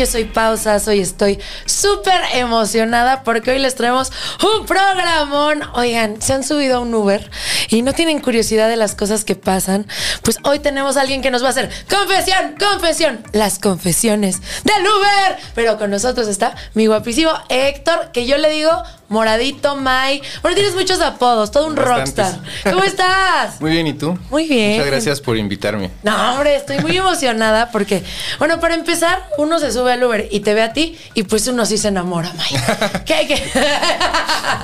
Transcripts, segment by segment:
Yo soy Pausa, hoy estoy súper emocionada porque hoy les traemos un programón. Oigan, se han subido a un Uber y no tienen curiosidad de las cosas que pasan. Pues hoy tenemos a alguien que nos va a hacer confesión, confesión, las confesiones del Uber. Pero con nosotros está mi guapísimo Héctor, que yo le digo Moradito, Mai. Bueno, tienes muchos apodos, todo un rockstar. ¿Cómo estás? Muy bien, ¿y tú? Muy bien. Muchas gracias por invitarme. No, hombre, estoy muy emocionada porque, bueno, para empezar, uno se sube al Uber y te ve a ti y pues uno sí se enamora, May. ¿Qué, qué?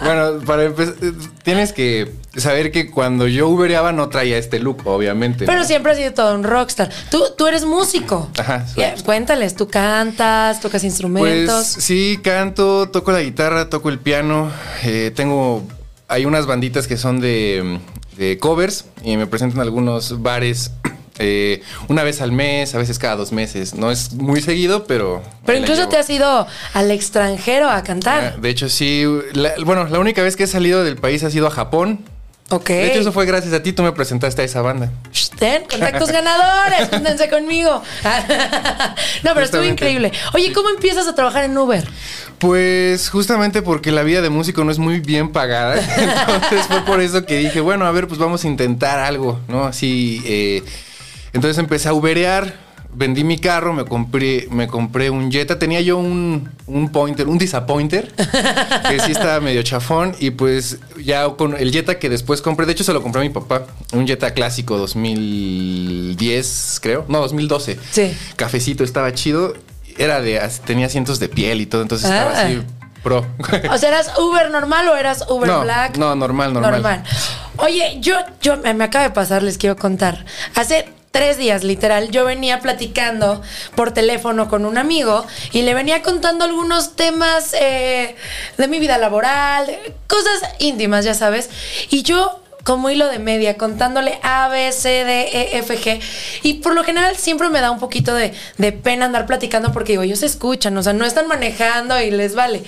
bueno, para empezar, tienes que saber que cuando yo ubereaba no traía este look, obviamente. Pero siempre has sido todo un rockstar. Tú, tú eres músico. Ajá. Cuéntales, ¿tú cantas, tocas instrumentos? Pues sí, canto, toco la guitarra, toco el piano eh, tengo. Hay unas banditas que son de, covers y me presentan algunos bares. Eh, una vez al mes, a veces cada dos meses. No es muy seguido, pero. Pero incluso te has ido al extranjero a cantar. Ah, de hecho, sí. bueno, la única vez que he salido del país ha sido a Japón. Ok. De hecho, eso fue gracias a ti, tú me presentaste a esa banda. Ten, contactos ganadores, júntense conmigo. no, pero estuvo increíble. Oye, ¿cómo empiezas a trabajar en Uber? Pues justamente porque la vida de músico no es muy bien pagada. Entonces fue por eso que dije, bueno, a ver, pues vamos a intentar algo, ¿no? Así. Eh, entonces empecé a uberear vendí mi carro, me compré, me compré un Jetta. Tenía yo un, un Pointer, un Disappointer, que sí estaba medio chafón. Y pues ya con el Jetta que después compré, de hecho se lo compré a mi papá, un Jetta clásico 2010, creo. No, 2012. Sí. Cafecito, estaba chido. Era de, tenía asientos de piel y todo, entonces estaba ah. así pro. O sea, ¿eras Uber normal o eras Uber Black? No, normal, normal. Normal. Oye, yo, yo me acaba de pasar, les quiero contar. Hace tres días, literal, yo venía platicando por teléfono con un amigo y le venía contando algunos temas eh, de mi vida laboral, cosas íntimas, ya sabes. Y yo como hilo de media, contándole A, B, C, D, E, F, G. Y por lo general siempre me da un poquito de, de, pena andar platicando porque digo, ellos escuchan, o sea, no están manejando y les vale.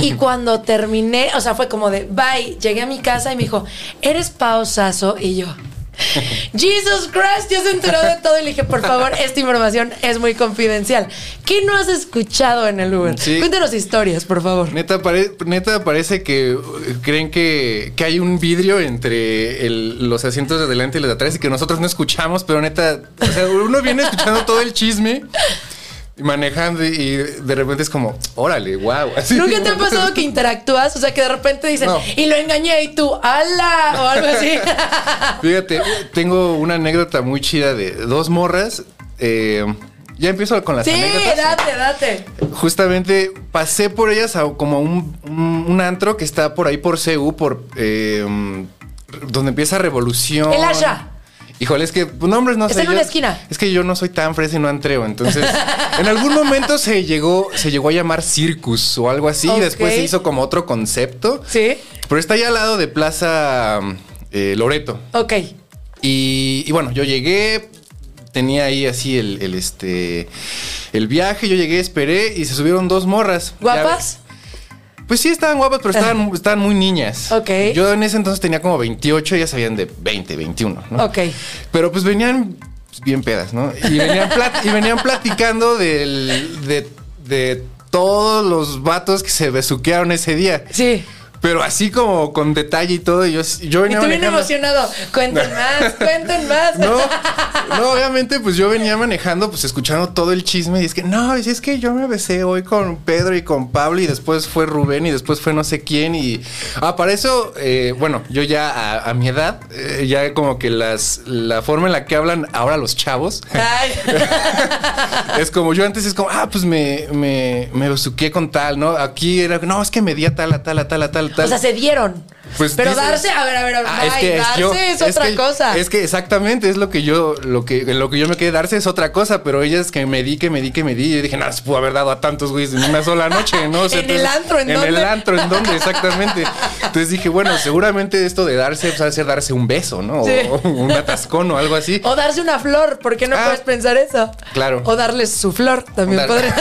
Y cuando terminé, o sea, fue como de, bye, llegué a mi casa y me dijo, ¿eres pausazo? Y yo, Jesus Christ, ya se enteró de todo y le dije, por favor, esta información es muy confidencial. ¿Qué no has escuchado en el Uber? Cuéntanos historias, por favor. Neta, neta parece que uh, creen que, hay un vidrio entre los asientos de adelante y los de atrás y que nosotros no escuchamos, pero neta, o sea, uno viene escuchando todo el chisme manejando y de repente es como, órale, wow. ¿Nunca te ha pasado que interactúas? O sea, que de repente dicen, y lo engañé y tú, ala, o algo así. Fíjate, tengo una anécdota muy chida de dos morras. Eh, ya empiezo con las sí, anécdotas. date, date. Justamente pasé por ellas a como un, un, antro que está por ahí por CU, por eh, donde empieza Revolución. El Asha. Híjole, es que pues, nombres no sé. Es en una esquina. Es que yo no soy tan fresa y no entreo. Entonces, en algún momento se llegó, se llegó a llamar Circus o algo así. Y después se hizo como otro concepto. Sí. Pero está ahí al lado de Plaza eh, Loreto. Ok. Y, bueno, yo llegué, tenía ahí así el, este el viaje, yo llegué, esperé y se subieron dos morras. ¿Guapas? Pues sí, estaban guapas, pero estaban, estaban muy niñas. Ok. Yo en ese entonces tenía como 28, ellas sabían de 20, 21, ¿no? Ok. Pero pues venían bien pedas, ¿no? Y venían, y venían platicando del, de, de todos los vatos que se besuquearon ese día. Sí. Pero así como con detalle y todo, yo, yo venía Y tú bien emocionado. Cuenten más, cuenten más. No, no, obviamente, pues yo venía manejando, pues escuchando todo el chisme. Y es que, no, es que yo me besé hoy con Pedro y con Pablo. Y después fue Rubén y después fue no sé quién. Y. Ah, para eso, eh, bueno, yo ya a, mi edad, eh, ya como que las la forma en la que hablan ahora los chavos. es como yo antes es como, ah, pues me, me, me besuqué con tal, ¿no? Aquí era, no, es que me di a tal, a tal, a tal, a tal. O sea, se dieron. Pues pero darse, a ver, a ver, ah, es que darse es, otra cosa. Es que exactamente es lo que yo, lo que, lo que yo me quedé darse es otra cosa, pero ella es que me di, que me di, que me di. Y yo dije, no, se pudo haber dado a tantos güeyes en una sola noche, ¿no? en el antro, ¿en, dónde? En el antro, ¿en dónde? Exactamente. Entonces dije, bueno, seguramente esto de darse, pues, ser darse un beso, ¿no? O, un atascón o algo así. O darse una flor, ¿por qué no ah, puedes pensar eso? Claro. O darles su flor, también podría.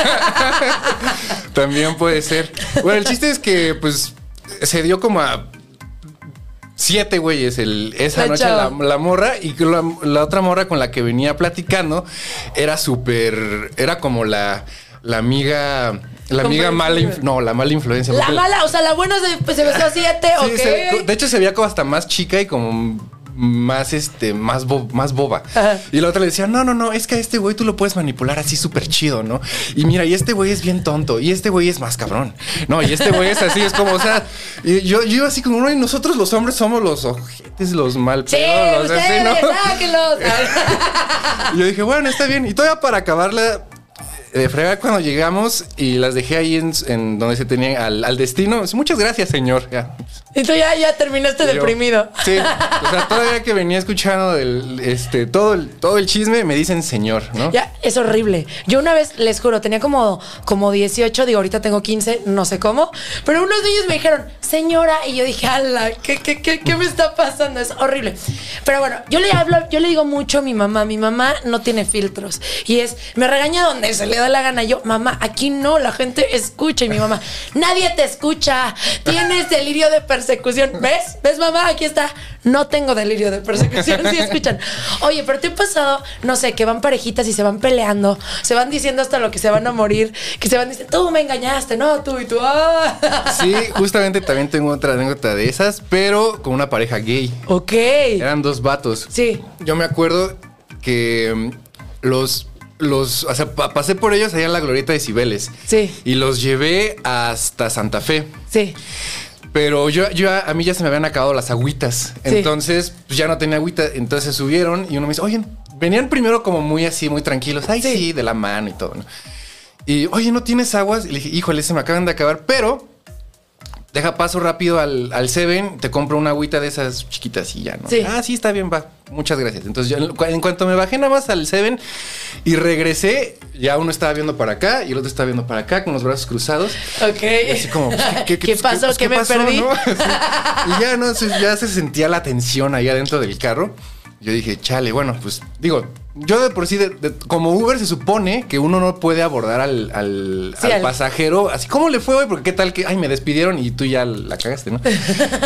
también puede ser. Bueno, el chiste es que, pues, se dio como a siete güeyes el, esa noche la, la morra y la, la otra morra con la que venía platicando era súper, era como la, la amiga, la amiga mala, no, la mala influencia. La mala, o sea, la buena se, pues, se besó a siete, Sí, ok. se- de hecho se veía como hasta más chica y como más este más bo- más boba Ajá. y la otra le decía no no no es que a este güey tú lo puedes manipular así súper chido no y mira y este güey es bien tonto y este güey es más cabrón no y este güey es así es como o sea y yo yo iba así como no y nosotros los hombres somos los ojetes los mal Sí, los así, ustedes, ¿no? sáquenlos. Y yo dije, bueno, está bien. Y todavía para acabarla de fregar cuando llegamos y las dejé ahí en, en donde se tenían al, al destino. Muchas gracias, señor. Ya. Y tú ya, ya terminaste Yo- deprimido. Sí, o sea, todavía que venía escuchando el, este, todo, el, todo el chisme, me dicen señor, ¿no? Ya, es horrible. Yo una vez, les juro, tenía como, como 18, digo, ahorita tengo 15, no sé cómo, pero unos niños me dijeron, señora, y yo dije, ala, ¿qué, qué, qué, qué me está pasando? Es horrible. Pero bueno, yo le hablo, yo le digo mucho a mi mamá, mi mamá no tiene filtros, y es, me regaña donde se le da la gana, yo, mamá, aquí no, la gente escucha, y mi mamá, nadie te escucha, tienes delirio de persecución, ¿ves? ¿Ves, mamá? Aquí está, no tengo delirio de persecución, sí escuchan. Oye, pero te ha pasado, no sé, que van parejitas y se van peleando, se van diciendo hasta lo que se van a morir, que se van diciendo, tú me engañaste, no, tú y tú, ah. Sí, justamente también tengo otra anécdota de esas, pero con una pareja gay. Ok. Eran dos vatos. Sí. Yo me acuerdo que mm, los, los, o sea, pa- pasé por ellos allá en la glorieta de Cibeles. Sí. Y los llevé hasta Santa Fe. Sí. Pero yo, yo a mí ya se me habían acabado las agüitas. Sí. Entonces, pues ya no tenía agüita. Entonces subieron y uno me dice, oye, venían primero como muy así, muy tranquilos. Ay, Sí. sí, de la mano y todo, ¿no? Y, oye, ¿no tienes aguas? Y le dije, híjole, se me acaban de acabar, pero deja paso rápido al, al Seven, te compro una agüita de esas chiquitas y ya, ¿no? Sí. Ah, sí, está bien, va. Muchas gracias. Entonces, yo, en cu- en cuanto me bajé nada más al Seven y regresé, ya uno estaba viendo para acá y el otro estaba viendo para acá con los brazos cruzados. Ok. Y así como, pues, ¿Qué, pasó? pues, ¿Qué, me perdí? no? Sí. Y ya no, ya se sentía la tensión ahí adentro del carro. Yo dije, chale, bueno, pues digo, yo de por sí, de- de- como Uber se supone que uno no puede abordar al, al- Sí, al al- pasajero, así como le fue hoy, porque qué tal que, ay, me despidieron y tú ya la cagaste, ¿no?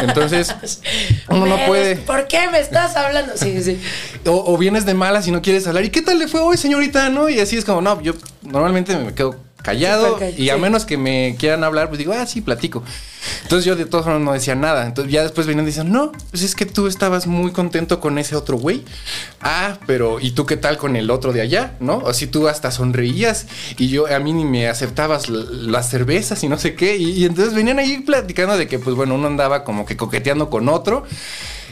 Entonces, uno no puede. ¿Por qué me estás hablando? Sí, sí. O, o vienes de malas y no quieres hablar. ¿Y qué tal le fue hoy, señorita? ¿No? Y así es como, no, yo normalmente me quedo callado y a menos que me quieran hablar, pues digo, ah, sí, platico. Entonces yo de todas formas no decía nada. Entonces ya después venían y decían, no, pues es que tú estabas muy contento con ese otro güey. Ah, pero ¿y tú qué tal con el otro de allá? ¿No? O si tú hasta sonreías y yo a mí ni me aceptabas las cervezas y no sé qué. Y, y entonces venían ahí platicando de que, pues bueno, uno andaba como que coqueteando con otro.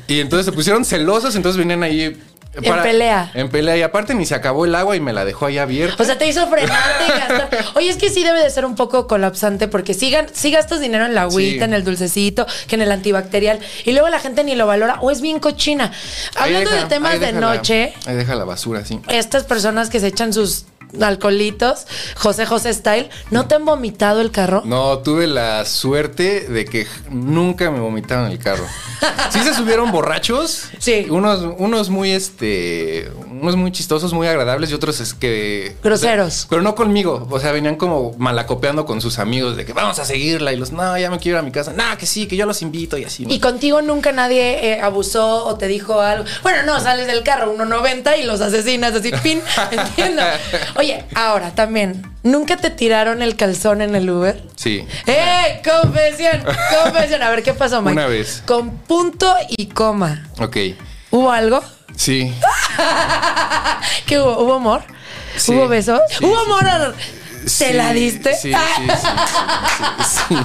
Y entonces se pusieron celosos, entonces venían ahí... En pelea. En pelea. Y aparte ni se acabó el agua y me la dejó ahí abierta. O sea, te hizo frenarte y gastar. Oye, es que sí debe de ser un poco colapsante porque sí, sí gastas dinero en la agüita, Sí. en el dulcecito, que en el antibacterial. Y luego la gente ni lo valora o es bien cochina. Hablando deja- de temas de la- noche, ahí deja la basura, sí. estas personas que se echan sus alcoholitos, José José Style, ¿no te han vomitado el carro? No, tuve la suerte de que nunca me vomitaron el carro. Sí se subieron borrachos. Sí. Unos, unos muy, este, unos muy chistosos, muy agradables y otros es que... Groseros. o sea, pero no conmigo. O sea, venían como malacopeando con sus amigos de que vamos a seguirla y los, no, ya me quiero ir a mi casa. No, que sí, que yo los invito y así. ¿no? Y contigo nunca nadie eh, abusó o te dijo algo. Bueno, no, sales del carro 1.90 y los asesinas así, pin, entiendo. Oye, ahora también, ¿nunca te tiraron el calzón en el Uber? Sí. ¡Eh! Confesión, confesión. A ver, ¿qué pasó, Mike? Una vez. Con punto y coma. Ok. ¿Hubo algo? Sí. ¿Qué hubo? ¿Hubo amor? Sí. ¿Hubo besos? Sí, ¿Hubo sí, amor? ¿Te Sí, la diste? Sí, sí, sí, sí, sí.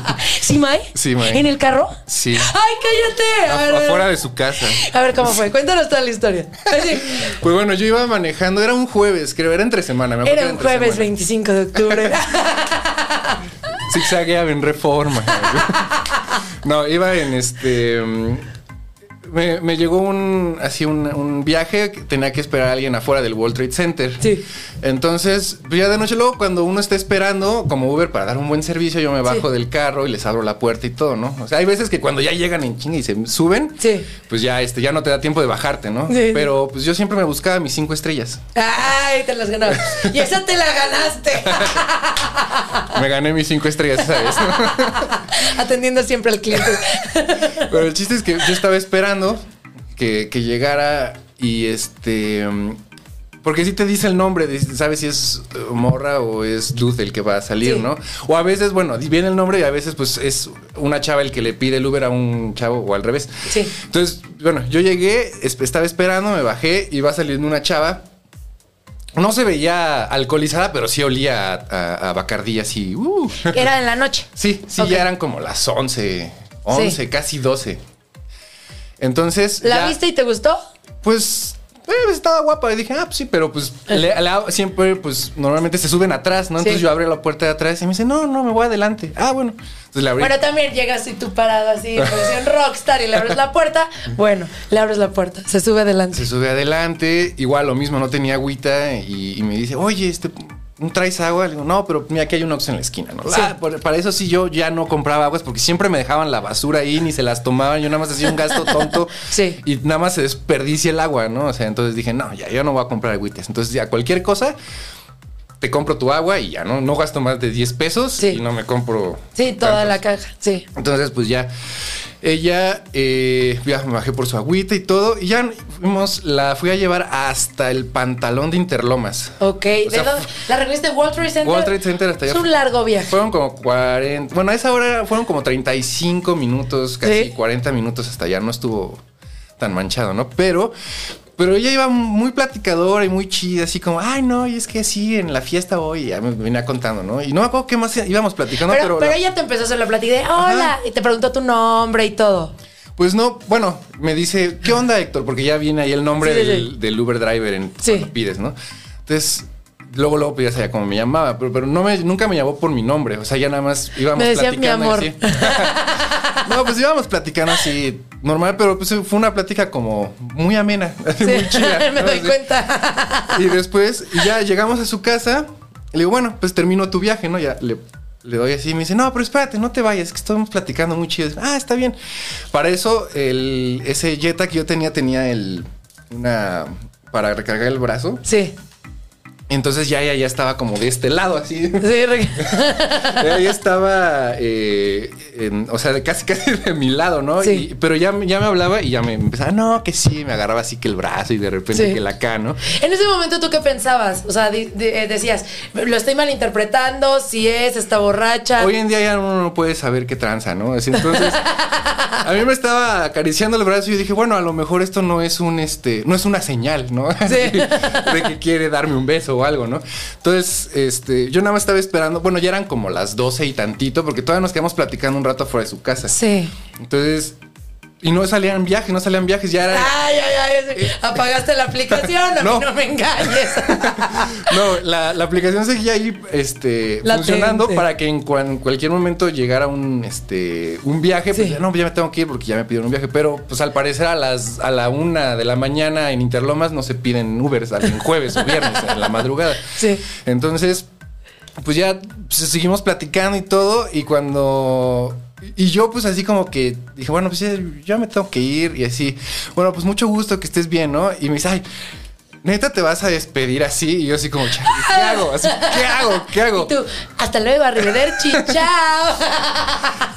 ¿Sí, May? Sí, May. ¿En el carro? Sí. ¡Ay, cállate! A ver. Afuera de su casa. A ver cómo fue. Cuéntanos toda la historia. Así. Pues bueno, yo iba manejando, era un jueves, creo, era entre semana. me Era un jueves semana. 25 de octubre. Zigzagueaba en reforma. no, iba en este. Me, me llegó un así un, un viaje que tenía que esperar a alguien afuera del World Trade Center. Sí. Entonces, pues ya de noche luego cuando uno está esperando como Uber para dar un buen servicio, yo me bajo Sí. del carro y les abro la puerta y todo, ¿no? O sea, hay veces que cuando ya llegan en chinga y se suben, Sí. pues ya este ya no te da tiempo de bajarte, ¿no? Sí, sí. Pero pues yo siempre me buscaba mis cinco estrellas. Ay, te las ganabas. Y esa te la ganaste. Me gané mis cinco estrellas, ¿sabes? Atendiendo siempre al cliente. Pero el chiste es que yo estaba esperando que, que llegara y este. mm, Porque si te dice el nombre, sabes si es eh, morra o es dude el que va a salir, Sí. ¿no? O a veces, bueno, viene el nombre y a veces, pues es una chava el que le pide el Uber a un chavo o al revés. Sí. Entonces, bueno, yo llegué, es- estaba esperando, me bajé y va saliendo una chava. No se veía alcoholizada, pero sí olía a, a, a Bacardí así. uh. Era en la noche. Sí, sí, ya eran como las 11, 11, Sí. casi 12. Entonces, ¿La ya, viste y te gustó? pues, eh, estaba guapa. Y dije, ah, pues sí, pero pues le- le- siempre, pues normalmente se suben atrás, ¿no? Entonces Sí. yo abrí la puerta de atrás y me dice, no, no, me voy adelante. Ah, bueno. Entonces le abrí. Bueno, también llegas y tú parado así, en rockstar y le abres la puerta. Bueno, le abres la puerta, se sube adelante. se sube adelante, igual lo mismo, no tenía agüita y, y me dice, oye, este, ¿no traes agua? Le digo, no, pero mira, aquí hay un Oxxo en la esquina, ¿no? Sí. Ah, para eso sí yo ya no compraba aguas porque siempre me dejaban la basura ahí, ni se las tomaban, yo nada más hacía un gasto tonto Sí. y nada más se desperdicia el agua, ¿no? O sea, entonces dije, no, ya, yo no voy a comprar agüitas. Entonces ya cualquier cosa, te compro tu agua y ya, ¿no? No gasto más de 10 pesos Sí. y no me compro... Sí, toda tantos. la caja, sí. Entonces, pues ya, ella, eh, ya me bajé por su agüita y todo, y ya fuimos, la fui a llevar hasta el pantalón de Interlomas. Ok, O sea, ¿de dónde? ¿La recogiste de World Trade Center? World Trade Center hasta allá. Es un largo viaje. Fueron como 40, bueno, a esa hora fueron como 35 minutos, casi Sí. 40 minutos hasta allá, no estuvo tan manchado, ¿no? Pero... Pero ella iba muy platicadora y muy chida, así como, ay, no, y es que sí, en la fiesta hoy, ya me venía contando, ¿no? Y no me acuerdo qué más íbamos platicando, pero, pero... pero la- ella te empezó a hacer la plática de hola y te preguntó tu nombre y todo. Pues no, bueno, me dice, ¿qué onda, Héctor? Porque ya viene ahí el nombre Sí, sí, del, sí. del Uber driver en cuando pides, ¿no? Entonces, luego, luego pues ya sabía cómo me llamaba, pero, pero no me, nunca me llamó por mi nombre. O sea, ya nada más íbamos Me decía, "Mi platicando amor". así. no, pues íbamos platicando así, normal, pero pues fue una plática como muy amena, Sí, muy chida. me ¿no? doy Así. cuenta. Y después y ya llegamos a su casa. Le digo, bueno, pues termino tu viaje, ¿no? Ya le, le doy así y me dice, no, pero espérate, no te vayas, que estamos platicando muy chido. Ah, está bien. Para eso, el, ese Jetta que yo tenía, tenía el. Una. Para recargar el brazo. Sí, Entonces ya ella ya estaba como de este lado, así. sí. Ella ya estaba, eh, en- o sea, casi casi de mi lado, ¿no? Sí. Y- pero ya, me- ya me hablaba y ya me empezaba, no, que sí, me agarraba así que el brazo y de repente Sí. que la acá, ¿no? En ese momento, ¿tú qué pensabas? O sea, eh, decías, lo estoy malinterpretando, si es, está borracha. Hoy en día ya uno no puede saber qué tranza, ¿no? Así, Entonces, a mí me estaba acariciando el brazo y dije, bueno, a lo mejor esto no es un, este, no es una señal, ¿no? Así, de que quiere darme un beso o algo, ¿no? Entonces, este, yo nada más estaba esperando, bueno, ya eran como las 12 y tantito, porque todavía nos quedamos platicando un rato afuera de su casa. Sí. Entonces, y no salían viajes, no salían viajes, ya era... Ay, ay, ay. sí. Apagaste la aplicación, a mí No. no me engañes. No, la, la aplicación seguía ahí este, Latente. funcionando para que en, cuan- cualquier momento llegara un, este, un viaje. Pues ya, no, ya me tengo que ir porque ya me pidieron un viaje. Pero pues al parecer a las a la una de la mañana en Interlomas no se piden Ubers en jueves o viernes en la madrugada. Sí. Entonces, pues ya pues, seguimos platicando y todo. Y cuando. Y yo, pues así como que dije, bueno, pues ya, me tengo que ir. Y así, bueno, pues mucho gusto que estés bien, ¿no? Y me dice, ay, neta te vas a despedir así. Y yo así como, "Chale, ¿qué hago? Así, ¿qué hago? ¿Qué hago? Y tú, hasta luego, arrivederci, chao.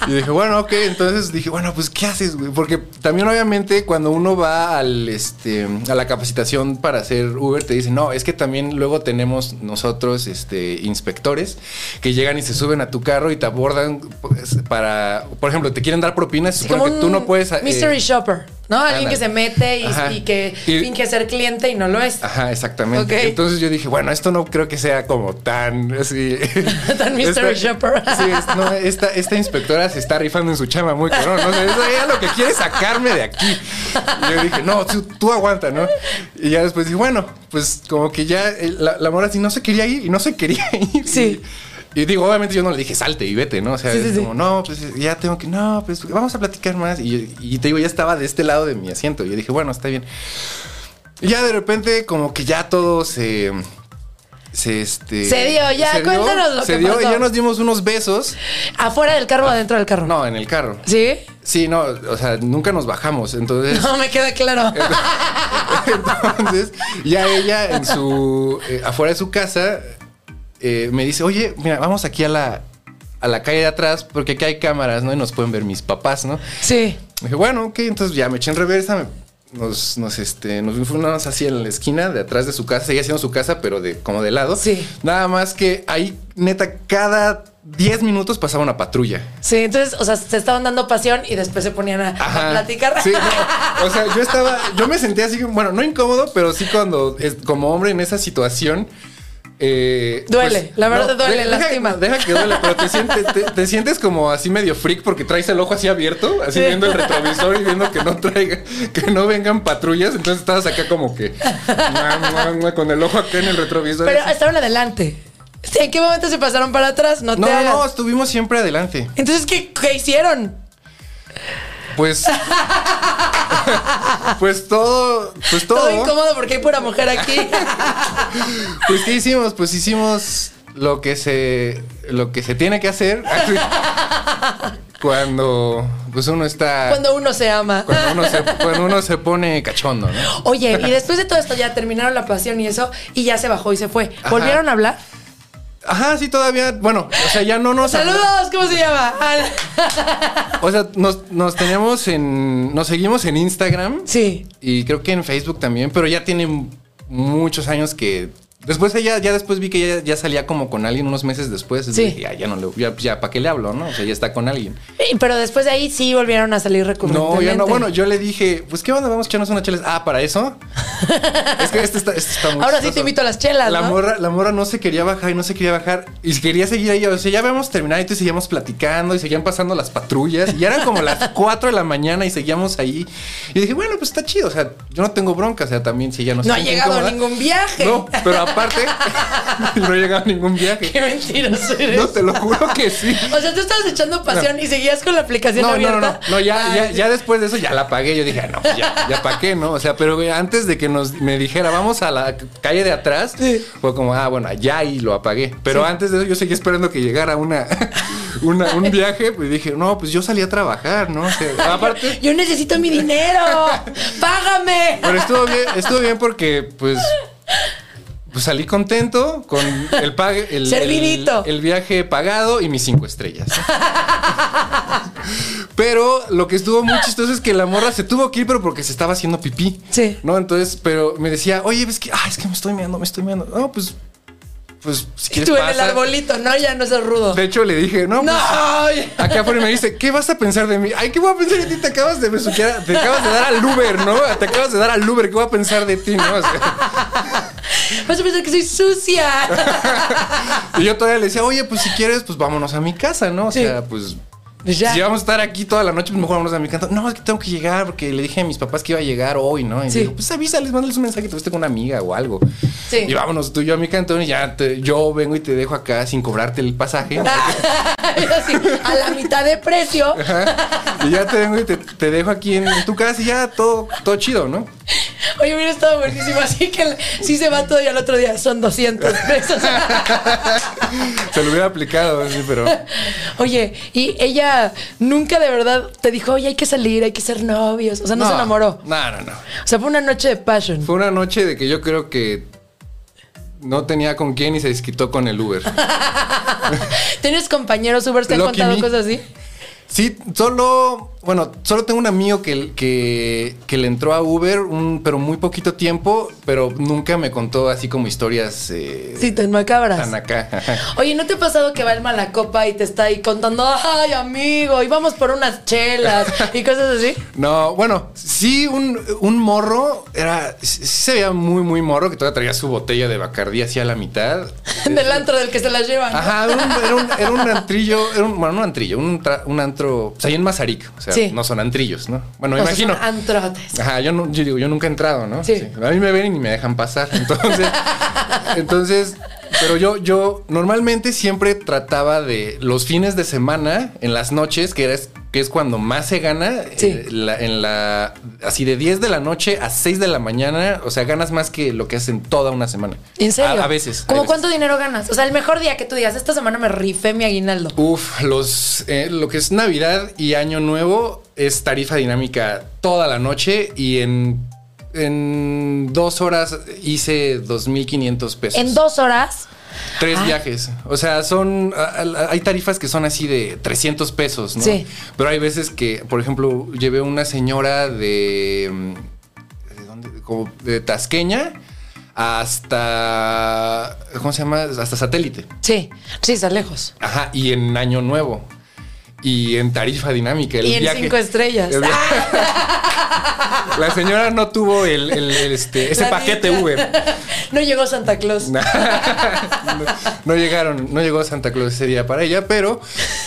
Y dije, bueno, ok, entonces dije, bueno, pues ¿qué haces, güey? Porque también obviamente cuando uno va al este a la capacitación para hacer Uber te dicen, "No, es que también luego tenemos nosotros este inspectores que llegan y se suben a tu carro y te abordan pues, para, por ejemplo, te quieren dar propinas, Sí, supone que tú no puedes eh, Mystery shopper, ¿no? Alguien ándale. que se mete y, que Y- finge ser cliente y no lo es. Ajá, exactamente. Entonces yo dije, bueno, esto no creo que sea como tan así. Tan mystery shopper. Sí, es- no, esta, esta inspectora se está rifando en su chama muy cabrón. No sé, eso ella lo que quiere es sacarme de aquí. Y yo dije, no, tú, tú aguanta, ¿no? Y ya después dije, bueno, pues como que ya eh, la, la mora así no se quería ir y no se quería ir. Sí. Y digo, obviamente yo no le dije salte y vete, ¿no? O sea, Sí, es sí. como, no, pues ya tengo que, no, pues vamos a platicar más. Y, y te digo, ya estaba de este lado de mi asiento. Y yo dije, bueno, está bien. Y ya de repente, como que ya todo se. Se, este, Se dio, ya, dio, cuéntanos lo se que dio y ya nos dimos unos besos. ¿Afuera del carro o adentro del carro? No, en el carro. ¿Sí? Sí, no, o sea, nunca nos bajamos. Entonces. No, me queda claro. Entonces, ya ella en su. eh, afuera de su casa eh, me dice: Oye, mira, vamos aquí a la, a la calle de atrás porque aquí hay cámaras, ¿no? Y nos pueden ver mis papás, ¿no? Sí. Dije, bueno, ok, entonces ya me eché en reversa, me- nos, nos, este, nos así en la esquina de atrás de su casa, seguía siendo su casa, pero de como de lado. Sí. Nada más que ahí, neta, cada 10 minutos pasaba una patrulla. Sí, entonces, o sea, se estaban dando pasión y después se ponían a, a platicar. Sí, no, o sea, yo estaba, yo me sentía así, bueno, no incómodo, pero sí cuando, como hombre en esa situación. Eh, Duele, la verdad duele, deja- lastima. Deja, que duele, pero te sientes, te, te sientes como así medio freak porque traes el ojo así abierto, así Sí. viendo el retrovisor y viendo que no traiga, que no vengan patrullas. Entonces estabas acá como que con el ojo acá en el retrovisor. Pero así. estaban adelante. ¿En qué momento se pasaron para atrás? No no, no, estuvimos siempre adelante. Entonces, ¿qué, qué hicieron? Pues. pues todo. Pues todo. Todo incómodo porque hay pura mujer aquí. Pues ¿qué hicimos? Pues hicimos lo que se lo que se tiene que hacer cuando pues uno está cuando uno se ama. cuando uno se, cuando uno se pone cachondo, ¿no? Oye, y después de todo esto ya terminaron la pasión y eso, y ya se bajó y se fue. Ajá. ¿Volvieron a hablar? Ajá, sí todavía, bueno, o sea, ya no nos ¡Saludos! ¿Cómo se llama? O sea, nos, nos teníamos en nos seguimos en Instagram Sí. y creo que en Facebook también, pero ya tiene muchos años que Después ella, ya después vi que ella ya salía como con alguien unos meses después. Sí. Dije, ya, ya no le, ya, ya ¿para qué le hablo, no? O sea, ya está con alguien. Eh, Pero después de ahí sí volvieron a salir recurrentemente. No, ya no. Bueno, yo le dije, pues qué onda, vamos a echarnos unas chelas. Ah, ¿para eso? es que este está, este está muy Ahora sí te invito a las chelas, La ¿no? morra, la morra no se quería bajar y no se quería bajar. Y quería seguir ahí. O sea, ya habíamos terminado y entonces seguíamos platicando y seguían pasando las patrullas. Y eran como las 4 de la mañana y seguíamos ahí. Y dije, bueno, pues está chido. O sea, yo no tengo bronca. O sea, también si ella no No ha llegado a ningún viaje. No, pero aparte, no he llegado a ningún viaje. Qué mentiroso eres. No, te lo juro que sí. O sea, tú estabas echando pasión y seguías con la aplicación No, no, abierta. no, no, no, ya, Ay, ya, ya después de eso ya la pagué. Yo dije, "Ah, no, pues ya, ya para qué, ¿no? O sea, pero antes de que nos me dijera, vamos a la calle de atrás, Sí. fue como, ah, bueno, ya y lo apagué. Pero antes de eso yo seguía esperando que llegara una, una- un viaje, pues dije, no, pues yo salí a trabajar, ¿no? O sea, aparte, Yo necesito mi dinero. Págame. pero estuvo bien, estuvo bien porque, pues. Pues salí contento con el el, el, el viaje pagado y mis cinco estrellas. Pero lo que estuvo muy chistoso es que la morra se tuvo que ir, pero porque se estaba haciendo pipí. Sí. ¿No? Entonces, pero me decía, oye, es que, ah, es que me estoy meando, me estoy meando. No, pues, pues, si quieres tú en el arbolito, no, ya no es rudo. De hecho, le dije, no, No. pues, acá afuera me dice, ¿qué vas a pensar de mí? Ay, ¿qué voy a pensar de ti? Te acabas de besuquear, te acabas de dar al Uber, ¿no? Te acabas de dar al Uber, ¿qué voy a pensar de ti, no? O sea, Vas a pensar que soy sucia. y yo todavía le decía, oye, pues si quieres, pues vámonos a mi casa, ¿no? O Sí. sea, pues. Pues ya. Si vamos a estar aquí toda la noche, pues mejor vámonos a mi casa. No, es que tengo que llegar porque le dije a mis papás que iba a llegar hoy, ¿no? Y Sí. digo, pues avísales, mándales un mensaje, te fuiste con una amiga o algo. Sí. Y vámonos tú y yo a mi cantón y ya te- yo vengo y te dejo acá sin cobrarte el pasaje. Así, a la mitad de precio. Ajá. Y ya te vengo y te, te dejo aquí en, en tu casa y ya todo, todo chido, ¿no? Oye, hubiera estado buenísimo. Así que sí se va todo y al otro día son 200 pesos. Se lo hubiera aplicado, sí, pero. Oye, y ella nunca de verdad te dijo, oye, hay que salir, hay que ser novios. O sea, no, se enamoró. No, no, no. O sea, fue una noche de passion. Fue una noche de que yo creo que no tenía con quién y se desquitó con el Uber. ¿Tienes compañeros Uber te han Lucky contado me. cosas así? Sí, solo, bueno, solo tengo un amigo que, que, que le entró a Uber, un, pero muy poquito tiempo, pero nunca me contó así como historias eh, Sí, tan macabras. tan acá. Oye, ¿no te ha pasado que va el malacopa y te está ahí contando, ay, amigo, y vamos por unas chelas y cosas así? No, bueno, sí, un, un morro, era, sí se veía muy, muy morro, que todavía traía su botella de Bacardí hacia la mitad. Del antro del que se las llevan. Ajá, era un, era un, era un antrillo, era un, bueno, no un antrillo, un, tra- un antro, o sea, ahí en Mazaric, o sea, Sí. no son antrillos, ¿no? Bueno, imagino. son antrotes. Ajá, yo, no, yo digo, yo nunca he entrado, ¿no? Sí. A mí me ven y me dejan pasar. Entonces, entonces Pero yo, yo normalmente siempre trataba de los fines de semana, en las noches, que es, que es cuando más se gana, Sí. eh, la- en la, así de 10 de la noche a 6 de la mañana, o sea, ganas más que lo que hacen toda una semana. ¿En serio? A, a veces. ¿Cómo veces. cuánto dinero ganas? O sea, el mejor día que tú digas, esta semana me rifé mi aguinaldo. Uf, los, eh, lo que es Navidad y Año Nuevo es tarifa dinámica toda la noche y en, en dos horas hice 2.500 pesos. En dos horas. Tres Ah. viajes. O sea, son. Hay tarifas que son así de 300 pesos, ¿no? Sí. Pero hay veces que, por ejemplo, llevé una señora de. mm, ¿De dónde? Como de Tasqueña hasta. ¿Cómo se llama? Hasta satélite. Sí, sí, está lejos. Ajá. Y en Año Nuevo. Y en tarifa dinámica. el y en viaje- cinco estrellas. La señora no tuvo el, el- el, este, ese La paquete niña. Uber. No llegó Santa Claus. no, no llegaron, no llegó Santa Claus ese día para ella, pero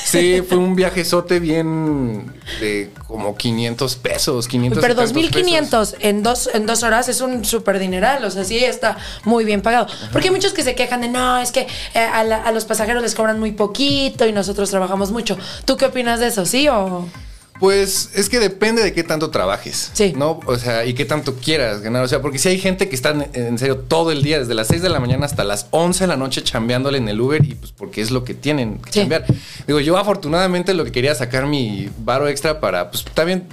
sí fue un viajezote bien de como 500 pesos, 500 y Pero tantos 2500 en dos, en dos horas es un súper dineral. O sea, sí está muy bien pagado. Porque hay muchos que se quejan de no, es que eh, a, la- a los pasajeros les cobran muy poquito y nosotros trabajamos mucho. ¿Tú qué opinas de eso? ¿Sí o.? Pues es que depende de qué tanto trabajes. Sí. ¿No? O sea, y qué tanto quieras ganar. O sea, porque si hay gente que está en, en serio todo el día, desde las 6 de la mañana hasta las 11 de la noche chambeándole en el Uber y pues porque es lo que tienen que Sí. chambear. Digo, yo afortunadamente lo que quería sacar mi varo extra para, pues también.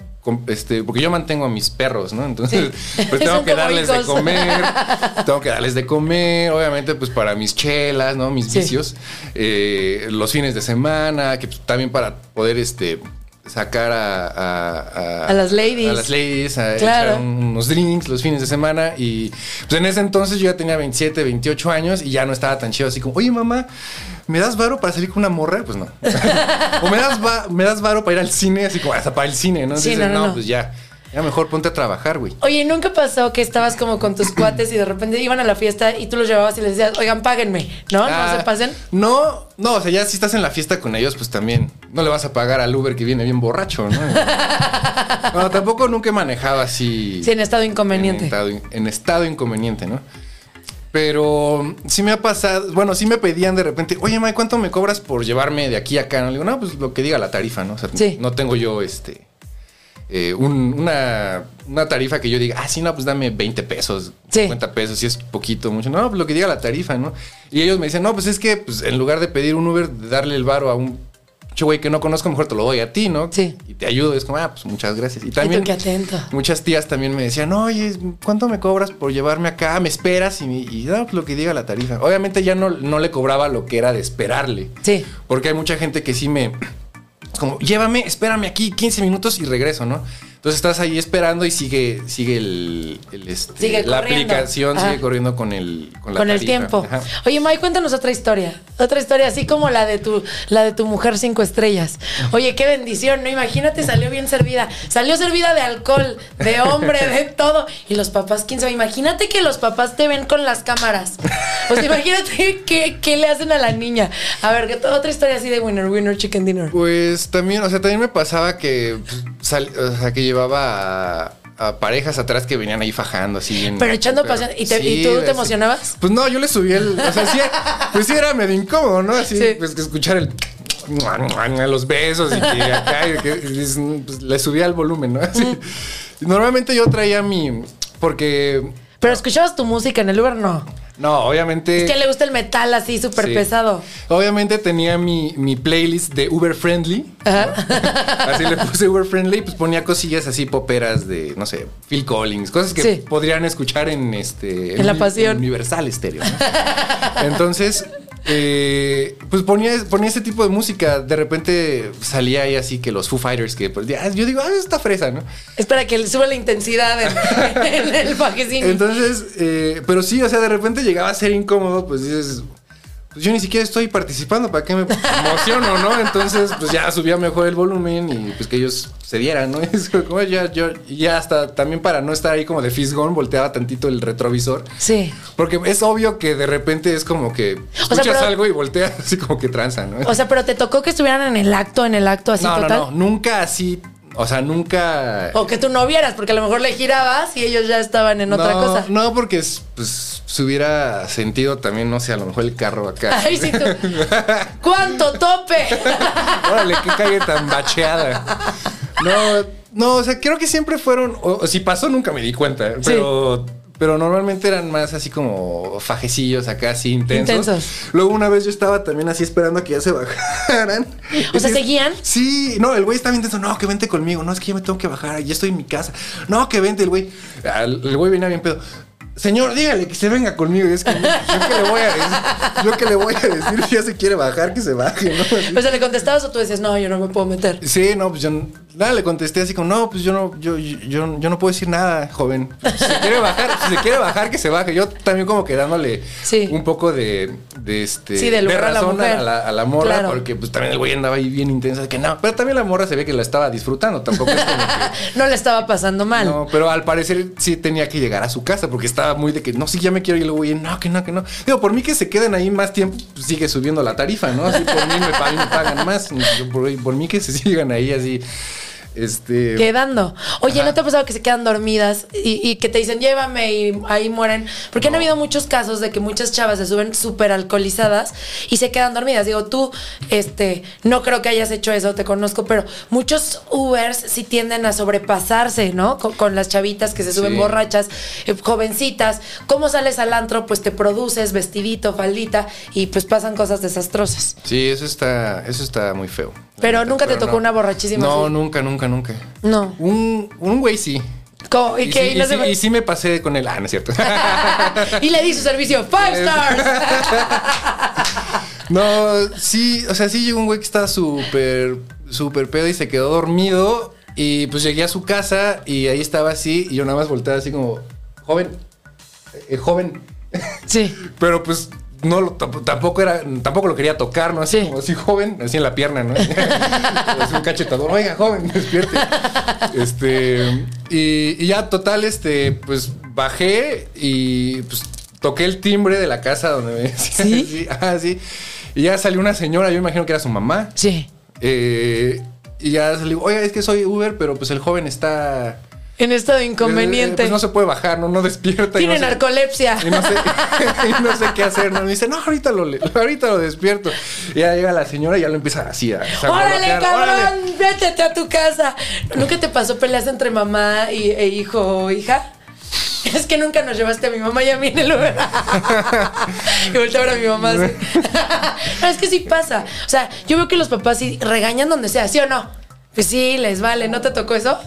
Este, porque yo mantengo a mis perros, ¿no? Entonces, Sí. pues tengo Son que darles de comer, tengo que darles de comer, obviamente, pues para mis chelas, ¿no? Mis Sí. vicios, eh, los fines de semana, que pues, también para poder, este, sacar a, a, A las ladies. A las ladies, a Claro. echar unos drinks los fines de semana. Y pues en ese entonces yo ya tenía 27, 28 años y ya no estaba tan chido así como, oye mamá, ¿me das varo para salir con una morra? Pues no. o me das, va- me das varo para ir al cine, así como hasta para el cine, ¿no? Sí, Entonces, no, no, no. pues ya. Ya mejor ponte a trabajar, güey. Oye, ¿nunca pasó que estabas como con tus cuates y de repente iban a la fiesta y tú los llevabas y les decías, oigan, páguenme? ¿No? Ah, ¿No se pasen? No, no, o sea, ya si estás en la fiesta con ellos, pues también no le vas a pagar al Uber que viene bien borracho, ¿no? no, tampoco nunca he manejado así. Sí, en estado inconveniente. En estado, en estado inconveniente, ¿no? Pero sí me ha pasado, bueno, sí me pedían de repente, oye, Mike, ¿cuánto me cobras por llevarme de aquí a acá? No le digo, no, pues lo que diga la tarifa, ¿no? O sea, Sí. no tengo yo este. eh, un- una, una tarifa que yo diga, ah, sí, no, pues dame 20 pesos, Sí. 50 pesos, si es poquito, mucho. No, pues lo que diga la tarifa, ¿no? Y ellos me dicen, no, pues es que pues, en lugar de pedir un Uber, de darle el varo a un che güey que no conozco, mejor te lo doy a ti, ¿no? Sí. Y te ayudo. Es como, ah, pues muchas gracias. Y también. qué atento. Muchas tías también me decían, oye, ¿cuánto me cobras por llevarme acá? ¿Me esperas? Y, y no, pues lo que diga la tarifa. Obviamente ya no, no le cobraba lo que era de esperarle. Sí. Porque hay mucha gente que sí me... es Como, llévame, espérame aquí 15 minutos y regreso, ¿no? Entonces estás ahí esperando y sigue, sigue el, el, este, Sigue la corriendo. aplicación, Ajá. sigue corriendo con el con la Con el tiempo. Ajá. Oye, Mike, cuéntanos otra historia. Otra historia, así como la de tu, la de tu mujer cinco estrellas. Oye, qué bendición, ¿no? Imagínate, salió bien servida. Salió servida de alcohol, de hombre, de todo. Y los papás, quién sabe. Imagínate que los papás te ven con las cámaras. O sea, imagínate qué, qué le hacen a la niña. A ver, que otra historia así de winner, winner, chicken dinner. Pues también, o sea, también me pasaba que, pues, sal- o sea, que llevaba a, a parejas atrás que venían ahí fajando así. bien- Pero echando pasión. ¿Y, te- y tú te emocionabas? Pues no, yo le subí el, o sea, sí, pues sí era medio incómodo, ¿no? Así, Sí. pues que escuchar el los besos y que acá y que- y es- pues, le subía el volumen, ¿no? Así. Y Normalmente yo traía mi, porque Pero escuchabas tu música en el Uber, no. No, obviamente. Es que le gusta el metal así súper Sí. pesado. Obviamente tenía mi, mi playlist de Uber Friendly. Así le puse Uber Friendly, pues ponía cosillas así poperas de, no sé, Phil Collins, cosas que Sí. podrían escuchar en este. En La Pasión. Universal Stereo. ¿no? Entonces, eh, pues ponía, ponía ese tipo de música. De repente salía ahí así que los Foo Fighters, que pues, ya, yo digo, ah, está fresa, ¿no? Espera que le suba la intensidad en, en el pajecín. Entonces, eh, pero sí, o sea, de repente llegaba a ser incómodo, pues dices, pues yo ni siquiera estoy participando, ¿para qué me emociono, no? Entonces, pues ya subía mejor el volumen y pues que ellos se dieran, ¿no? Es como ya, yo, ya hasta también para no estar ahí como de fisgón, volteaba tantito el retrovisor. Sí. Porque es obvio que de repente es como que escuchas pero- algo y volteas así como que tranza, ¿no? O sea, pero te tocó que estuvieran en el acto, en el acto así no, total. no, no, nunca así, o sea, nunca... O que tú no vieras, porque a lo mejor le girabas y ellos ya estaban en otra cosa. No, porque pues se hubiera sentido también, no sé, a lo mejor el carro acá. Ay, sí, tú. ¿Cuánto tope? Órale, qué calle tan bacheada. No, no, o sea, creo que siempre fueron, o, o si pasó nunca me di cuenta, pero... Pero normalmente eran más así como fajecillos acá, así intensos. Intensos. Luego una vez yo estaba también así esperando a que ya se bajaran. O sea, ¿seguían? Sí, no, el güey estaba intenso. No, que vente conmigo. No, es que ya me tengo que bajar. Ya estoy en mi casa. No, que vente el güey. El güey venía bien pedo. Señor, dígale que se venga conmigo. Y es que yo que le voy a decir, yo que le voy a decir si ya se quiere bajar, que se baje, ¿no? Así. O sea, le contestabas o tú decías, no, yo no me puedo meter. Sí, no, pues yo nada, le contesté así como, no, pues yo no, yo, yo, yo no puedo decir nada, joven. Si se quiere bajar, si se quiere bajar, que se baje. Yo también como que dándole Sí. un poco de, de este Sí, de a la razón a la, a la morra, Claro. porque pues también el güey andaba ahí bien intensa, que no. Pero también la morra se ve que la estaba disfrutando, tampoco es como que. No le estaba pasando mal. No, pero al parecer sí tenía que llegar a su casa porque estaba muy de que no, sí, ya me quiero ir. Y luego, güey, no, que no, que no. Digo, por mí que se queden ahí más tiempo, pues, sigue subiendo la tarifa, ¿no? Así por mí me, pa- me pagan más. Yo Por, por mí que se sigan ahí así. Este. Quedando. Oye, Ajá. ¿no te ha pasado que se quedan dormidas y, y que te dicen llévame y ahí mueren? Porque han No. habido muchos casos de que muchas chavas se suben súper alcoholizadas y se quedan dormidas. Digo, tú, este, no creo que hayas hecho eso, te conozco, pero muchos Ubers sí tienden a sobrepasarse, ¿no? Con, con las chavitas que se suben Sí. borrachas, eh, jovencitas. ¿Cómo sales al antro? Pues te produces vestidito, faldita y pues pasan cosas desastrosas. Sí, eso está, eso está muy feo. Pero nunca te tocó una borrachísima No, así. nunca, nunca, nunca. No. Un, un güey sí. ¿Cómo? ¿Y, Y, qué? sí, ¿Y no y se sí- fue? y sí me pasé con él. Ah, no es cierto. y le di su servicio five stars. No, sí, o sea, sí llegó un güey que estaba súper, súper pedo y se quedó dormido. Y pues llegué a su casa y ahí estaba así. Y yo nada más volteaba así como, joven, eh, joven. sí. Pero pues no tampoco era, tampoco lo quería tocar, ¿no? Así Sí. como así joven, así en la pierna, ¿no? así un cachetador. Oiga, joven, despierte. Este, y, y ya total, este, pues bajé y pues toqué el timbre de la casa donde me decían. ¿Sí? Sí, ah, sí. Y ya salió una señora, yo imagino que era su mamá. Sí. Eh, y ya salió, oiga, es que soy Uber, pero pues el joven está. En estado eh, inconveniente. pues no se puede bajar, no, no despierta. y Tiene no sé- narcolepsia. y no sé, y no sé qué hacer. ¿no? Me dice, no, ahorita lo, ahorita lo despierto. Y ya llega la señora y ya lo empieza así a. ¡Órale, sangolotear. cabrón! ¡Órale! ¡Vétete a tu casa! ¿Nunca te pasó peleas entre mamá y, e hijo o hija? Es que nunca nos llevaste a mi mamá y a mí en el Uber. y volteé a ver a mi mamá así. no, es que sí pasa. O sea, yo veo que los papás sí regañan donde sea, ¿sí o no? Pues sí, les vale. ¿No te tocó eso?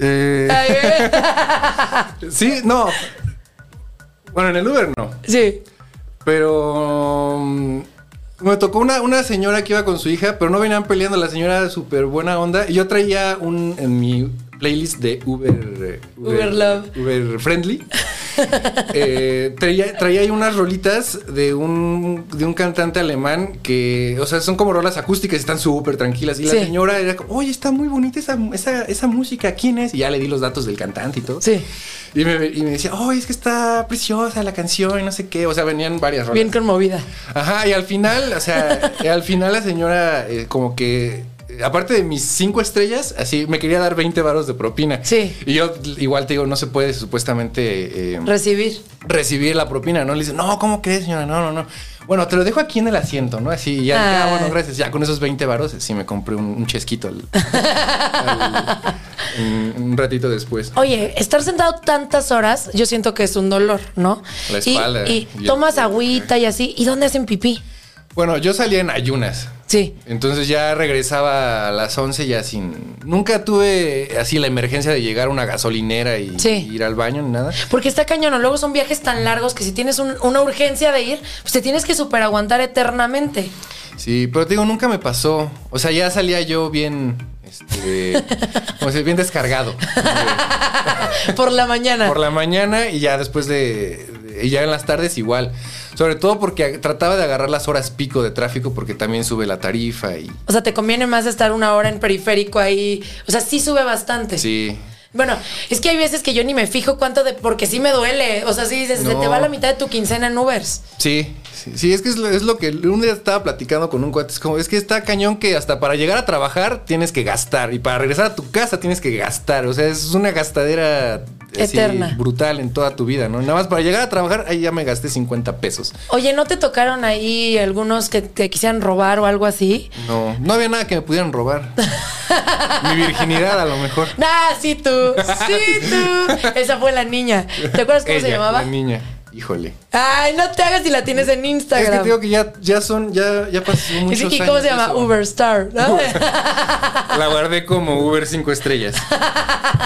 Eh, sí, no. Bueno, en el Uber no. sí. Pero. mm, Me tocó una, una señora que iba con su hija, pero no venían peleando. La señora súper buena onda. Y yo traía un en mi playlist de Uber. eh, Uber Love. Uber Friendly. Eh, traía, traía ahí unas rolitas de un, de un cantante alemán que, o sea, son como rolas acústicas y están súper tranquilas. Y la Sí. señora era como, oye, está muy bonita esa, esa, esa música, ¿quién es? Y ya le di los datos del cantante y todo. Sí. Y me, y me decía, oh, es que está preciosa la canción y no sé qué. O sea, venían varias rolas. Bien conmovida. Ajá, y al final, o sea, al final la señora eh, como que, aparte de mis cinco estrellas, así me quería dar 20 varos de propina. Sí. Y yo igual te digo, no se puede supuestamente eh, Recibir. recibir la propina, ¿no? Le dice, no, ¿cómo crees, señora? No, no, no. Bueno, te lo dejo aquí en el asiento, ¿no? Así, y ya, Ah. ah, bueno, gracias. Ya con esos 20 varos, sí me compré un, un chesquito al- al- un, un ratito después. Oye, estar sentado tantas horas, yo siento que es un dolor, ¿no? La espalda. Y, tomas agüita y así. ¿Y dónde hacen pipí? Bueno, yo salía en ayunas. Sí. Entonces ya regresaba a las 11 ya sin... Nunca tuve así la emergencia de llegar a una gasolinera y Sí. ir al baño ni nada. Porque está cañón. Luego son viajes tan largos que si tienes un- una urgencia de ir, pues te tienes que super aguantar eternamente. Sí, pero te digo, nunca me pasó. O sea, ya salía yo bien... Este, como si bien descargado. Por la mañana. Por la mañana y ya después de, de- Y ya en las tardes igual. Sobre todo porque trataba de agarrar las horas pico de tráfico porque también sube la tarifa y... O sea, te conviene más estar una hora en periférico ahí. O sea, sí sube bastante. Sí. Bueno, es que hay veces que yo ni me fijo cuánto de. Porque sí me duele. O sea, sí dices, se te va la mitad de tu quincena en Ubers. Sí, sí, sí, es que es lo, es lo que un día estaba platicando con un cuate. Es como, es que está cañón que hasta para llegar a trabajar tienes que gastar y para regresar a tu casa tienes que gastar. O sea, es una gastadera así Eterna. brutal en toda tu vida, ¿no? Nada más para llegar a trabajar, ahí ya me gasté 50 pesos. Oye, ¿no te tocaron ahí algunos que te quisieran robar o algo así? No, no había nada que me pudieran robar. Mi virginidad, a lo mejor. Ah, sí tú, sí tú. Esa fue la niña. ¿Te acuerdas cómo se llamaba? La niña. Híjole. Ay, no te hagas si la tienes en Es que Instagram. te digo que ya, ya son, ya, ya pasó ¿Y muchos ¿Y años cómo se llama? Uberstar. ¿no? La guardé como Uber 5 estrellas.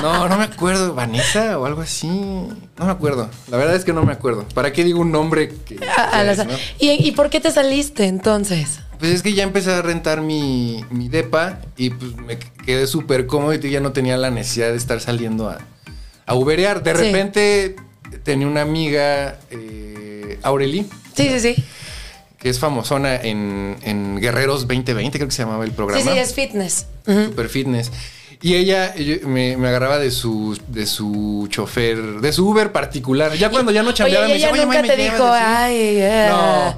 No, no me acuerdo. ¿Vanessa o algo así? No me acuerdo. La verdad es que no me acuerdo. ¿Para qué digo un nombre que... A- es, no? ¿Y, ¿Y por qué te saliste entonces? Pues es que ya empecé a rentar mi, mi depa y pues me quedé súper cómodo y ya no tenía la necesidad de estar saliendo a, a uberear. De Sí. repente tenía una amiga, eh, Aureli, Sí, sí, sí. que es famosona en, en Guerreros 2020, creo que se llamaba el programa. Sí, sí, es fitness. Super fitness. Y ella me, me agarraba de su, de su chofer, de su Uber particular. Ya cuando ya no chambeaba, Oye, me decía, oye, nunca May, ¿me te dijo, así?" ay, eh. No.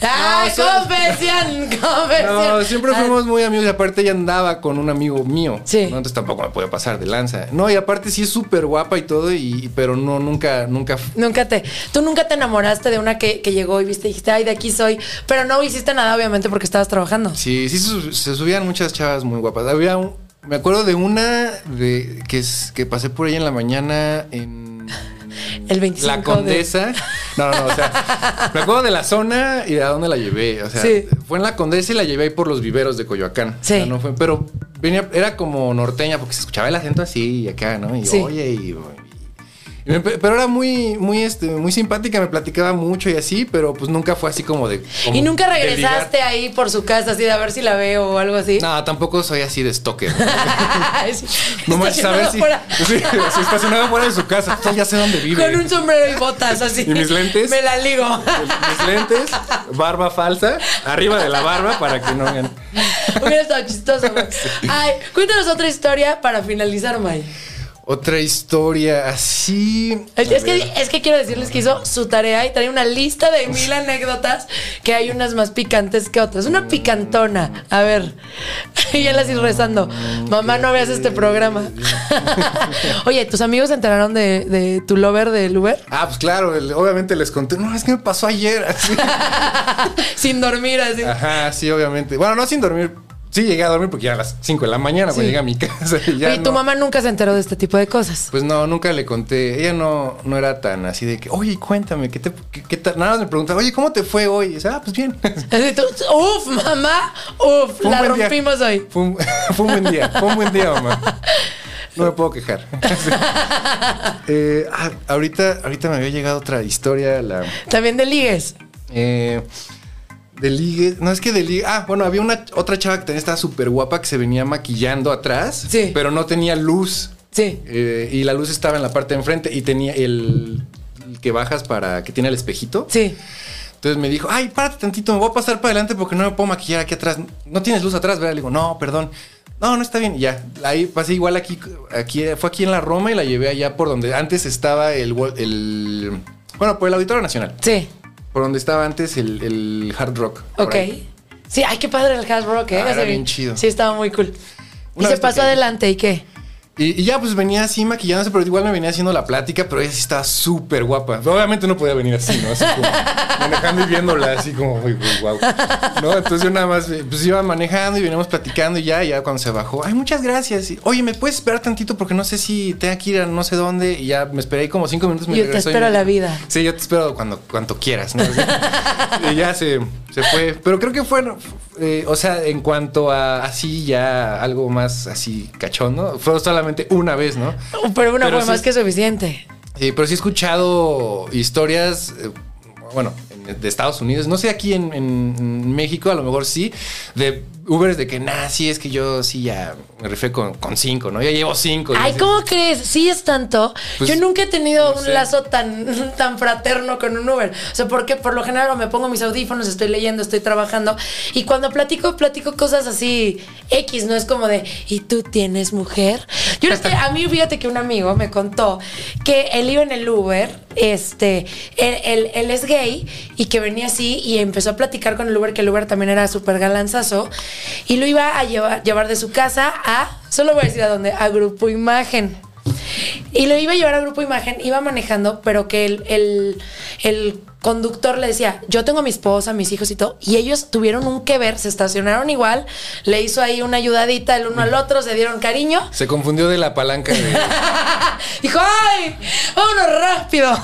Ay, No, so- confesión, confesión. No, siempre Ah, fuimos muy amigos y aparte ella andaba con un amigo mío. Sí. ¿no? Entonces tampoco me podía pasar de lanza. No, y aparte sí es súper guapa y todo, y, pero no, nunca, nunca. Nunca te, tú nunca te enamoraste de una que, que llegó y viste y dijiste, ay, de aquí soy, pero no hiciste nada, obviamente, porque estabas trabajando. Sí, sí se subían muchas chavas muy guapas. Había un- me acuerdo de una de que, es, que pasé por ahí en la mañana en El 25 La de- Condesa. No, no, no, o sea, me acuerdo de la zona y de a dónde la llevé. O sea, Sí. fue en la Condesa y la llevé ahí por los viveros de Coyoacán. Sí. O sea, no fue, pero venía, era como norteña porque se escuchaba el acento así y acá, ¿no? Y Sí. oye, y, pero era muy, muy, este, muy simpática, me platicaba mucho y así, pero pues nunca fue así como de. como Y nunca regresaste ahí por su casa, así de a ver si la veo o algo así. No, tampoco soy así de stalker. No manches a ver si. Sí, estacionado fuera de su casa, pues, ya sé dónde vive. Con un sombrero y botas así. ¿Y mis lentes? Me la ligo. Mis lentes, barba falsa, arriba de la barba para que no vean. Hubiera estado chistoso, güey. Ay, cuéntanos otra historia para finalizar, May. Otra historia así. Es, que, es que quiero decirles que hizo su tarea y trae una lista de mil anécdotas que hay unas más picantes que otras. Una picantona. A ver. Y él así rezando. Mamá, no veas este programa. Oye, ¿tus amigos se enteraron de, de tu lover del Uber? Ah, pues claro, el- obviamente les conté. No, es que me pasó ayer. así. Sin dormir así. Ajá, sí, obviamente. Bueno, no sin dormir. Sí, llegué a dormir porque ya a las 5 de la mañana Sí. cuando llegué a mi casa. y ya tu no. mamá nunca se enteró de este tipo de cosas. Pues no, nunca le conté. Ella no, no era tan así de que, oye, cuéntame, ¿qué te, qué, qué? Nada más me preguntaba, oye, ¿cómo te fue hoy? Y dice, ah, pues bien. Uf, mamá, uf, Fue la buen día. rompimos hoy. Fue un, fue un buen día, fue un buen día, mamá. No me puedo quejar. Eh, ah, ahorita, ahorita me había llegado otra historia, la También de ligues. eh, de ligue. No es que de ligue. Ah, bueno, había una otra chava que también estaba súper guapa que se venía maquillando atrás, Sí. pero no tenía luz. Sí. Eh, y la luz estaba en la parte de enfrente y tenía el, el que bajas para que tiene el espejito. Sí. Entonces me dijo, ay, párate tantito, me voy a pasar para adelante porque no me puedo maquillar aquí atrás. No tienes luz atrás, ¿verdad? Le digo, no, perdón. No, no está bien. Y ya, ahí pasé igual aquí, aquí, fue aquí en la Roma y la llevé allá por donde antes estaba el, el bueno, por el Auditorio Nacional. Sí. Por donde estaba antes el, el Hard Rock. Ok. Sí, ay, qué padre el Hard Rock, ¿eh? Ah, era bien chido. Sí, estaba muy cool. Una y se pasó adelante, ¿y qué? Y, y ya pues venía así maquillándose, pero igual me venía haciendo la plática, pero ella sí estaba súper guapa. Obviamente no podía venir así, ¿no? Así como manejando y viéndola así como, uy, uy, wow. ¿No? Entonces yo nada más, pues iba manejando y veníamos platicando y ya, y ya cuando se bajó, ay, muchas gracias. Y, Oye, ¿me puedes esperar tantito? Porque no sé si tengo que ir a no sé dónde. Y ya me esperé ahí como cinco minutos. Me Yo te y espero me- la vida. Sí, yo te espero cuando, cuando quieras, ¿no? y ya se, se fue. Pero creo que fue, no, eh, o sea, en cuanto a así ya algo más así cachondo, fue solamente una vez, ¿no? Pero una Pero fue sí más es- que suficiente. Sí, pero sí he escuchado historias, eh, bueno, en- de Estados Unidos, no sé aquí en, en- en México, a lo mejor sí, de Ubers de que, nah, sí, es que yo sí ya me rifé con, con cinco, ¿no? Ya llevo cinco. Ay, ¿cómo crees? Sí es tanto. Pues, Yo nunca he tenido no un sé. lazo tan, tan fraterno con un Uber. O sea, porque por lo general me pongo mis audífonos, estoy leyendo, estoy trabajando. Y cuando platico, platico cosas así X, no es como de, ¿y tú tienes mujer? Yo es que a mí, fíjate que un amigo me contó que él iba en el Uber, este, él, él- él es gay y que venía así y empezó a platicar con el Uber, que el Uber también era súper galanzazo, y lo iba a llevar, llevar de su casa a, solo voy a decir a dónde, a Grupo Imagen. Y lo iba a llevar a Grupo Imagen, iba manejando, pero que el, el, el conductor le decía, yo tengo a mi esposa, mis hijos y todo, y ellos tuvieron un que ver, se estacionaron igual, le hizo ahí una ayudadita el uno al otro, se dieron cariño. Se confundió de la palanca de. Dijo, ¡ay! ¡Vámonos rápido!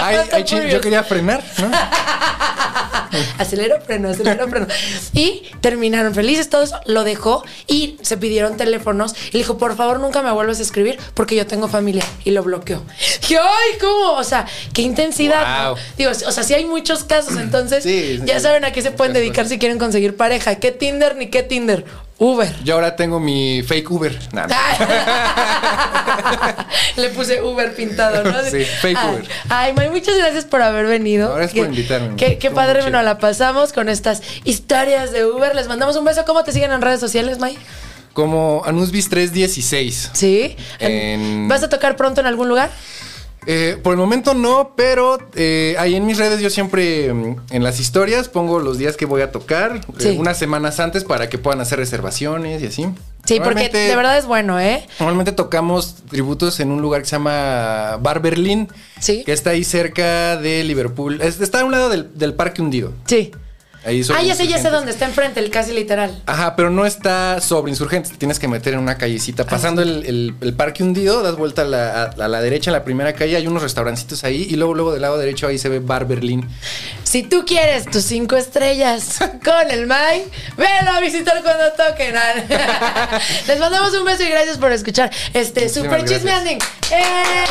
Ay, Fast ay, and chin, yo quería frenar, ¿no? Acelero, freno, acelero, freno. Y terminaron felices todos, lo dejó y se pidieron teléfonos. Y le dijo, por favor, nunca me vuelvas a escribir porque yo tengo familia. Y lo bloqueó. Dije, ¡ay, cómo! O sea, qué intensidad. Digo, o sea, sí hay muchos casos, entonces Sí, sí, ya sí. saben a qué se pueden dedicar si quieren conseguir pareja. ¿Qué Tinder ni qué Tinder? Uber. Yo ahora tengo mi fake Uber. Nada. Le puse Uber pintado, ¿no? Sí, fake Ay, Uber. Ay, May, muchas gracias por haber venido. No, gracias por invitarme. Qué, qué padre nos la pasamos con estas historias de Uber. Les mandamos un beso. ¿Cómo te siguen en redes sociales, May? Como Anusbis 316. Sí. En- ¿Vas a tocar pronto en algún lugar? Eh, por el momento no, pero eh, ahí en mis redes yo siempre mm, en las historias pongo los días que voy a tocar, eh, Sí. unas semanas antes para que puedan hacer reservaciones y así. Sí, porque de verdad es bueno, ¿eh? Normalmente tocamos tributos en un lugar que se llama Bar Berlín, Sí. que está ahí cerca de Liverpool. Es- está a un lado del, del Parque Hundido. Sí. Ahí Ah, ya sé, ya sé dónde. Está enfrente, el casi literal. Ajá, pero no está sobre insurgentes, te tienes que meter en una callecita. Pasando el, el- el parque hundido, das vuelta a la, a- a la derecha en la primera calle, hay unos restaurancitos ahí y luego, luego del lado derecho ahí se ve Bar Berlín. Si tú quieres tus cinco estrellas con el May, velo a visitar cuando toquen. Les mandamos un beso y gracias por escuchar este Muchísimas super chisme anding. ¡Eh!